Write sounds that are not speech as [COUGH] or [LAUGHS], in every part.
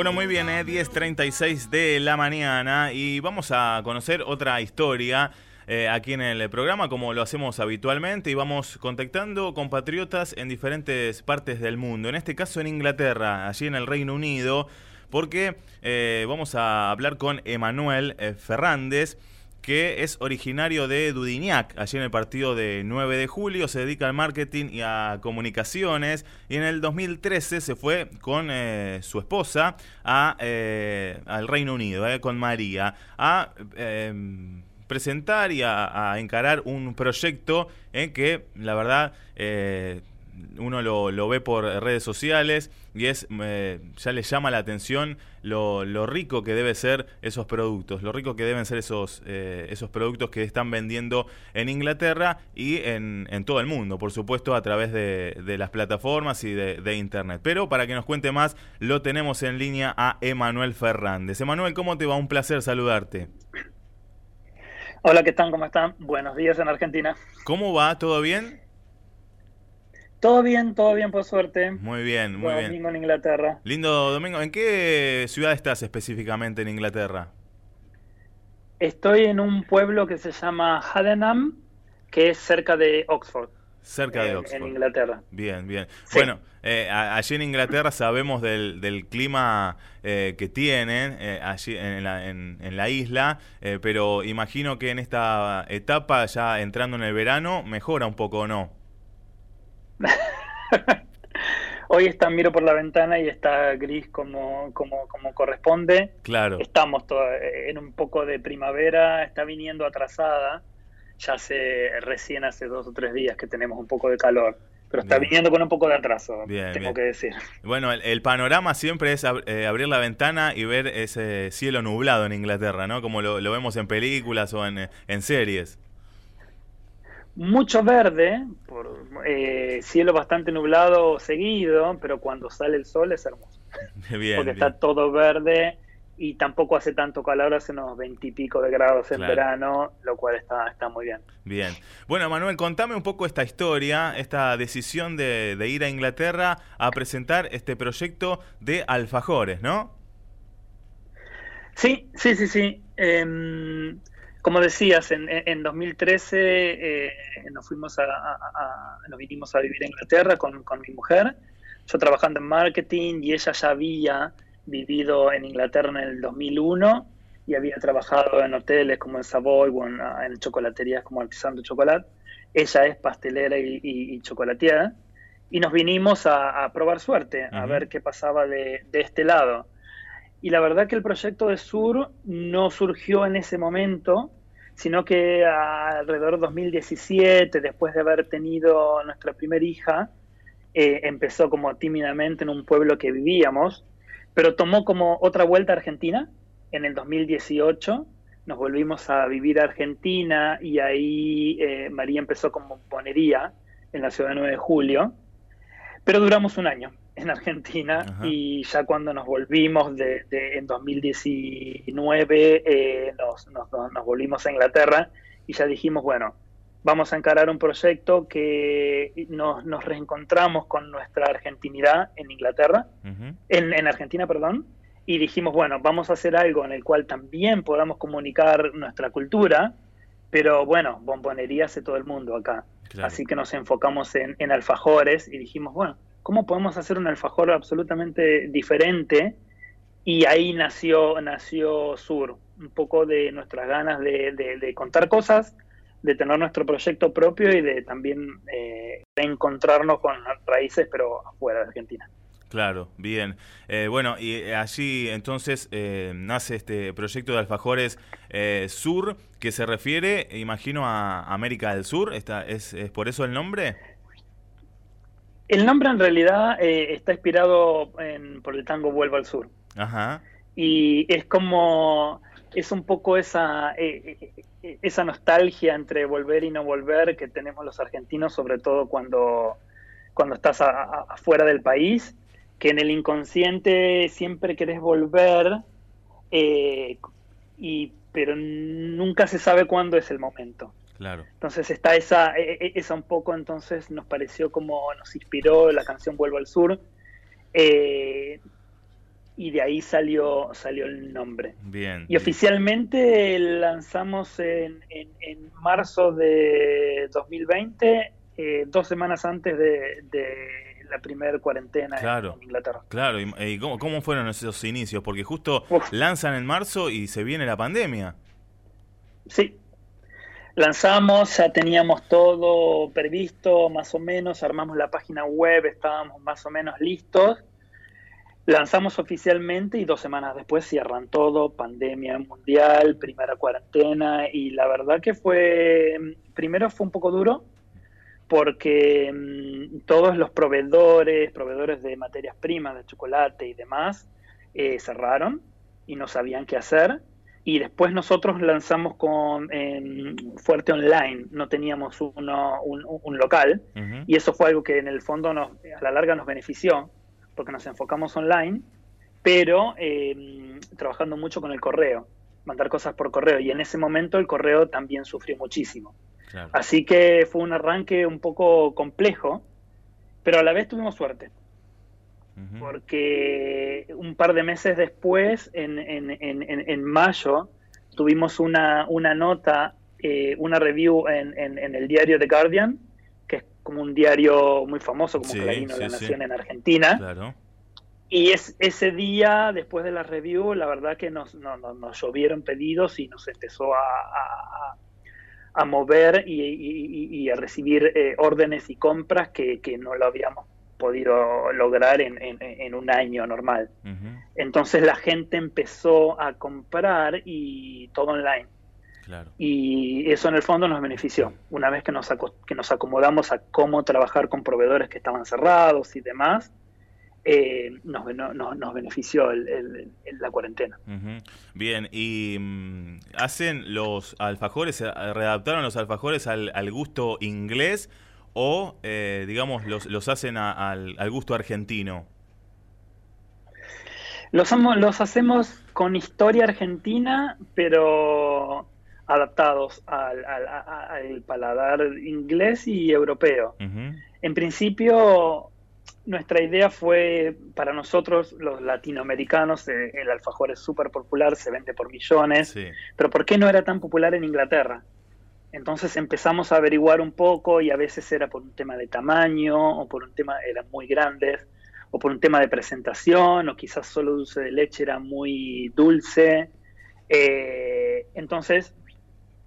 Bueno, muy bien, ¿eh? 10.36 de la mañana y vamos a conocer otra historia eh, aquí en el programa como lo hacemos habitualmente y vamos contactando compatriotas en diferentes partes del mundo, en este caso en Inglaterra, allí en el Reino Unido, porque eh, vamos a hablar con Emanuel eh, Fernández que es originario de Dudignac, allí en el partido de 9 de julio, se dedica al marketing y a comunicaciones, y en el 2013 se fue con eh, su esposa a, eh, al Reino Unido, eh, con María, a em, presentar y a, a, encarar un proyecto en que, la verdad, uno lo, lo, ve por redes sociales y es eh, ya le llama la atención lo, lo, rico que debe ser esos productos, lo rico que deben ser esos, eh, esos productos que están vendiendo en Inglaterra y en, en todo el mundo, por supuesto a través de, de las plataformas y de, de, Internet. Pero para que nos cuente más, lo tenemos en línea a Emanuel Fernández. Emanuel, ¿cómo te va? Un placer saludarte. Hola, ¿qué tal? ¿Cómo están? Buenos días en Argentina. ¿Cómo va? ¿Todo bien? Todo bien, todo bien por suerte. Muy bien, muy bien. domingo en Inglaterra. Lindo domingo. ¿En qué ciudad estás específicamente en Inglaterra? Estoy en un pueblo que se llama Haddenham, que es cerca de Oxford. Cerca de en, Oxford. En Inglaterra. Bien, bien. Sí. Bueno, eh, allí en Inglaterra sabemos del, del clima eh, que tienen eh, allí en la, en, en la isla, eh, pero imagino que en esta etapa, ya entrando en el verano, mejora un poco o no. [LAUGHS] Hoy está, miro por la ventana y está gris como, como, como corresponde. Claro. Estamos en un poco de primavera, está viniendo atrasada. Ya hace recién hace dos o tres días que tenemos un poco de calor. Pero está bien. viniendo con un poco de atraso, bien, tengo bien. que decir. Bueno, el, el, panorama siempre es ab eh, abrir la ventana y ver ese cielo nublado en Inglaterra, ¿no? Como lo, lo vemos en películas o en, en series mucho verde, por, eh, cielo bastante nublado seguido, pero cuando sale el sol es hermoso. [LAUGHS] Bien, Porque bien. está todo verde y tampoco hace tanto calor, hace unos veintipico de grados en Claro. verano, lo cual está, está muy bien. Bien. Bueno, Manuel, contame un poco esta historia, esta decisión de, de ir a Inglaterra a presentar este proyecto de alfajores, ¿no? Sí, sí, sí, sí. Eh, como decías, en, en 2013 eh, nos fuimos a, a, a, nos vinimos a vivir a Inglaterra con, con, mi mujer, yo trabajando en marketing y ella ya había vivido en Inglaterra en el 2001 y había trabajado en hoteles como en Savoy o en, en chocolaterías como Artisan Chocolate. Ella es pastelera y, y, y chocolatiera y nos vinimos a, a probar suerte, uh -huh. a ver qué pasaba de, de este lado. Y la verdad que el proyecto de Sur no surgió en ese momento, sino que alrededor de 2017, después de haber tenido nuestra primera hija, eh, empezó como tímidamente en un pueblo que vivíamos, pero tomó como otra vuelta a Argentina en el 2018. Nos volvimos a vivir a Argentina y ahí eh, María empezó como ponería en la ciudad de 9 de julio, pero duramos un año en Argentina Ajá. y ya cuando nos volvimos de, de en 2019 eh, nos, nos, nos, volvimos a Inglaterra y ya dijimos, bueno, vamos a encarar un proyecto que nos, nos reencontramos con nuestra argentinidad en Inglaterra, uh -huh. en, en, Argentina, perdón, y dijimos, bueno, vamos a hacer algo en el cual también podamos comunicar nuestra cultura, pero bueno, bombonería hace todo el mundo acá. Claro. Así que nos enfocamos en, en alfajores y dijimos, bueno, ¿cómo podemos hacer un alfajor absolutamente diferente? Y ahí nació, nació Sur, un poco de nuestras ganas de, de, de contar cosas, de tener nuestro proyecto propio y de también eh, encontrarnos con raíces, pero afuera de Argentina. Claro, bien. Eh, bueno, y allí entonces eh, nace este proyecto de alfajores eh, Sur, que se refiere, imagino, a América del Sur. ¿Está, es, ¿Es por eso el nombre? El nombre en realidad eh, está inspirado en, por el tango Vuelvo al Sur. Ajá. Y es como, es un poco esa, eh, eh, esa nostalgia entre volver y no volver que tenemos los argentinos, sobre todo cuando, cuando estás a, a, afuera del país, que en el inconsciente siempre querés volver, eh, y, pero nunca se sabe cuándo es el momento. Claro. Entonces está esa, esa un poco, entonces nos pareció como nos inspiró la canción Vuelvo al Sur. Eh, y de ahí salió, salió el nombre. Bien. Y oficialmente lanzamos en, en, marzo de 2020, eh, dos semanas antes de, la primera cuarentena en Inglaterra. Claro, ¿y, cómo, fueron esos inicios? Porque justo lanzan en marzo y se viene la pandemia. Sí, lanzamos, ya teníamos todo previsto más o menos, armamos la página web, estábamos más o menos listos Lanzamos oficialmente y dos semanas después cierran todo, pandemia mundial, primera cuarentena y la verdad que fue, primero fue un poco duro porque mm, todos los proveedores, proveedores de materias primas, de chocolate y demás, eh, cerraron y no sabían qué hacer. Y después nosotros lanzamos con Fuerte Online, no teníamos uno, un, local y eso fue algo que en el fondo nos, a la larga nos benefició porque nos enfocamos online, pero eh, trabajando mucho con el correo, mandar cosas por correo. Y en ese momento el correo también sufrió muchísimo. Así que fue un arranque un poco complejo, pero a la vez tuvimos suerte. Porque un par de meses después, en, en, en, en mayo, tuvimos una, una nota, eh, una review en, el diario The Guardian, como un diario muy famoso como Clarín La Nación en Argentina. Y es, ese día, después de la review, la verdad que nos, nos llovieron pedidos y nos empezó a, a, mover y, a recibir eh, órdenes y compras que, no lo habíamos podido lograr en, en, un año normal. Entonces la gente empezó a comprar y todo online. Y eso en el fondo nos benefició. Una vez que nos, que nos acomodamos a cómo trabajar con proveedores que estaban cerrados y demás, eh, nos, nos, benefició la cuarentena. Bien, ¿y mm, hacen los alfajores, readaptaron los alfajores al, gusto inglés o, eh, digamos, los, los hacen al, al, gusto argentino? Los, los hacemos con historia argentina, pero adaptados al, paladar inglés y europeo. En principio, nuestra idea fue, para nosotros los latinoamericanos, eh, el alfajor es súper popular, se vende por millones, pero ¿por qué no era tan popular en Inglaterra? Entonces empezamos a averiguar un poco y a veces era por un tema de tamaño o por un tema, eran muy grandes, o por un tema de presentación, o quizás solo dulce de leche era muy dulce. Eh, entonces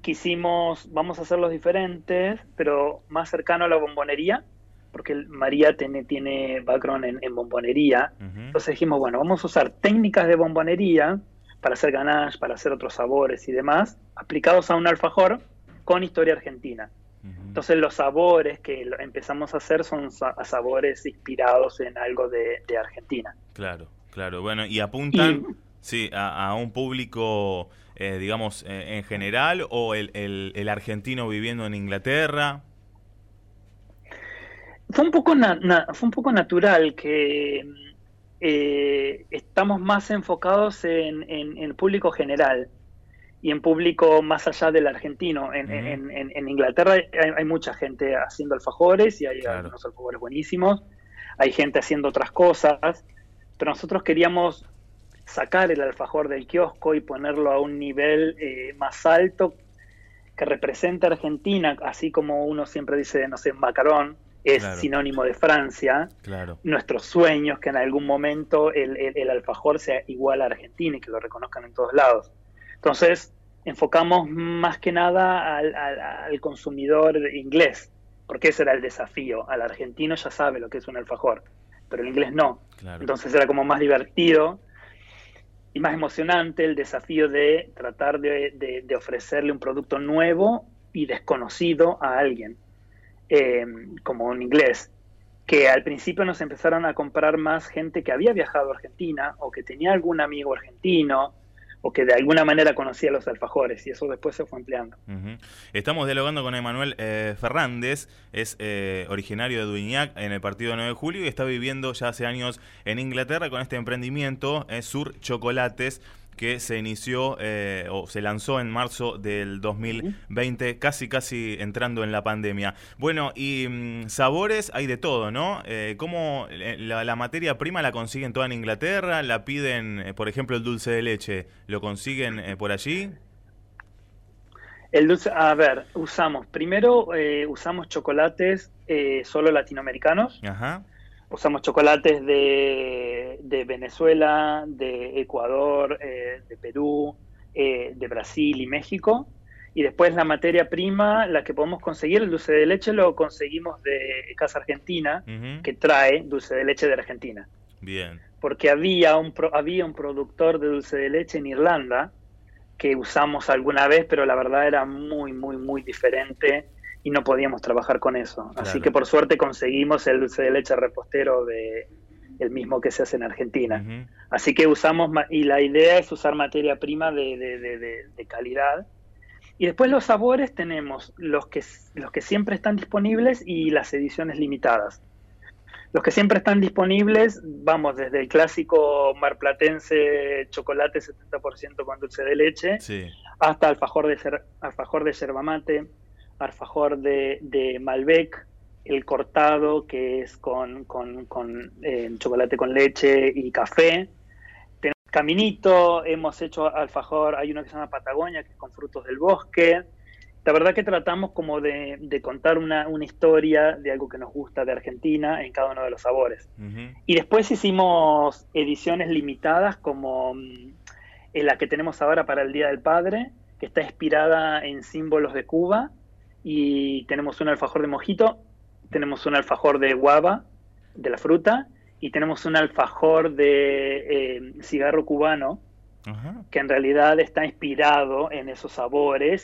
quisimos, vamos a hacerlos diferentes, pero más cercano a la bombonería, porque María tiene, tiene background en, bombonería. Entonces dijimos, bueno, vamos a usar técnicas de bombonería para hacer ganache, para hacer otros sabores y demás, aplicados a un alfajor con historia argentina. Entonces los sabores que empezamos a hacer son sabores inspirados en algo de, Argentina. Claro, claro. Bueno, y apuntan sí, a un público eh, digamos, eh, en general o el, el, argentino viviendo en Inglaterra? Fue un poco, fue un poco natural que eh, estamos más enfocados en, el público general y en público más allá del argentino. En, en, Inglaterra hay, mucha gente haciendo alfajores y hay unos alfajores buenísimos. Hay gente haciendo otras cosas, pero nosotros queríamos sacar el alfajor del kiosco y ponerlo a un nivel eh, más alto que represente a Argentina, así como uno siempre dice, no sé, macarón es sinónimo de Francia. Claro. Nuestros sueños que en algún momento el, el, alfajor sea igual a Argentina y que lo reconozcan en todos lados. Entonces, enfocamos más que nada al, al, consumidor inglés, porque ese era el desafío. Al argentino ya sabe lo que es un alfajor, pero el inglés no. Entonces era como más divertido y más emocionante el desafío de tratar de, ofrecerle un producto nuevo y desconocido a alguien, eh, como en inglés, que al principio nos empezaron a comprar más gente que había viajado a Argentina o que tenía algún amigo argentino o que de alguna manera conocía los alfajores y eso después se fue ampliando. Estamos dialogando con Emanuel eh, Fernández, es eh, originario de Duignac en el partido 9 de julio y está viviendo ya hace años en Inglaterra con este emprendimiento, eh, Sur Chocolates, que se inició eh, o se lanzó en marzo del 2020, casi casi entrando en la pandemia. Bueno, y mm, sabores hay de todo, ¿no? Eh, ¿Cómo eh, la, materia prima la consiguen toda en Inglaterra? ¿La piden, por ejemplo, el dulce de leche? ¿Lo consiguen por allí? El dulce, a ver, usamos, primero usamos chocolates solo latinoamericanos. Ajá usamos chocolates de, de Venezuela, de Ecuador, eh, de Perú, eh, de Brasil y México. Y después la materia prima, la que podemos conseguir, el dulce de leche, lo conseguimos de Casa Argentina, que trae dulce de leche de Argentina. Bien. Porque había un, había un productor de dulce de leche en Irlanda que usamos alguna vez, pero la verdad era muy, muy, muy diferente y no podíamos trabajar con eso. Así que por suerte conseguimos el dulce de leche repostero de el mismo que se hace en Argentina. Así que usamos, y la idea es usar materia prima de, de, calidad. Y después los sabores tenemos los que, los que siempre están disponibles y las ediciones limitadas. Los que siempre están disponibles, vamos, desde el clásico marplatense chocolate 70% con dulce de leche, hasta alfajor de, alfajor de yerba mate, alfajor de, de Malbec, el cortado, que es con, eh, chocolate con leche y café. Tenemos caminito, hemos hecho alfajor, hay uno que se llama Patagonia, que es con frutos del bosque. La verdad que tratamos como de, contar una, historia de algo que nos gusta de Argentina en cada uno de los sabores. Y después hicimos ediciones limitadas como mm, en la que tenemos ahora para el Día del Padre, que está inspirada en símbolos de Cuba y tenemos un alfajor de mojito, tenemos un alfajor de guava, de la fruta, y tenemos un alfajor de eh, cigarro cubano, que en realidad está inspirado en esos sabores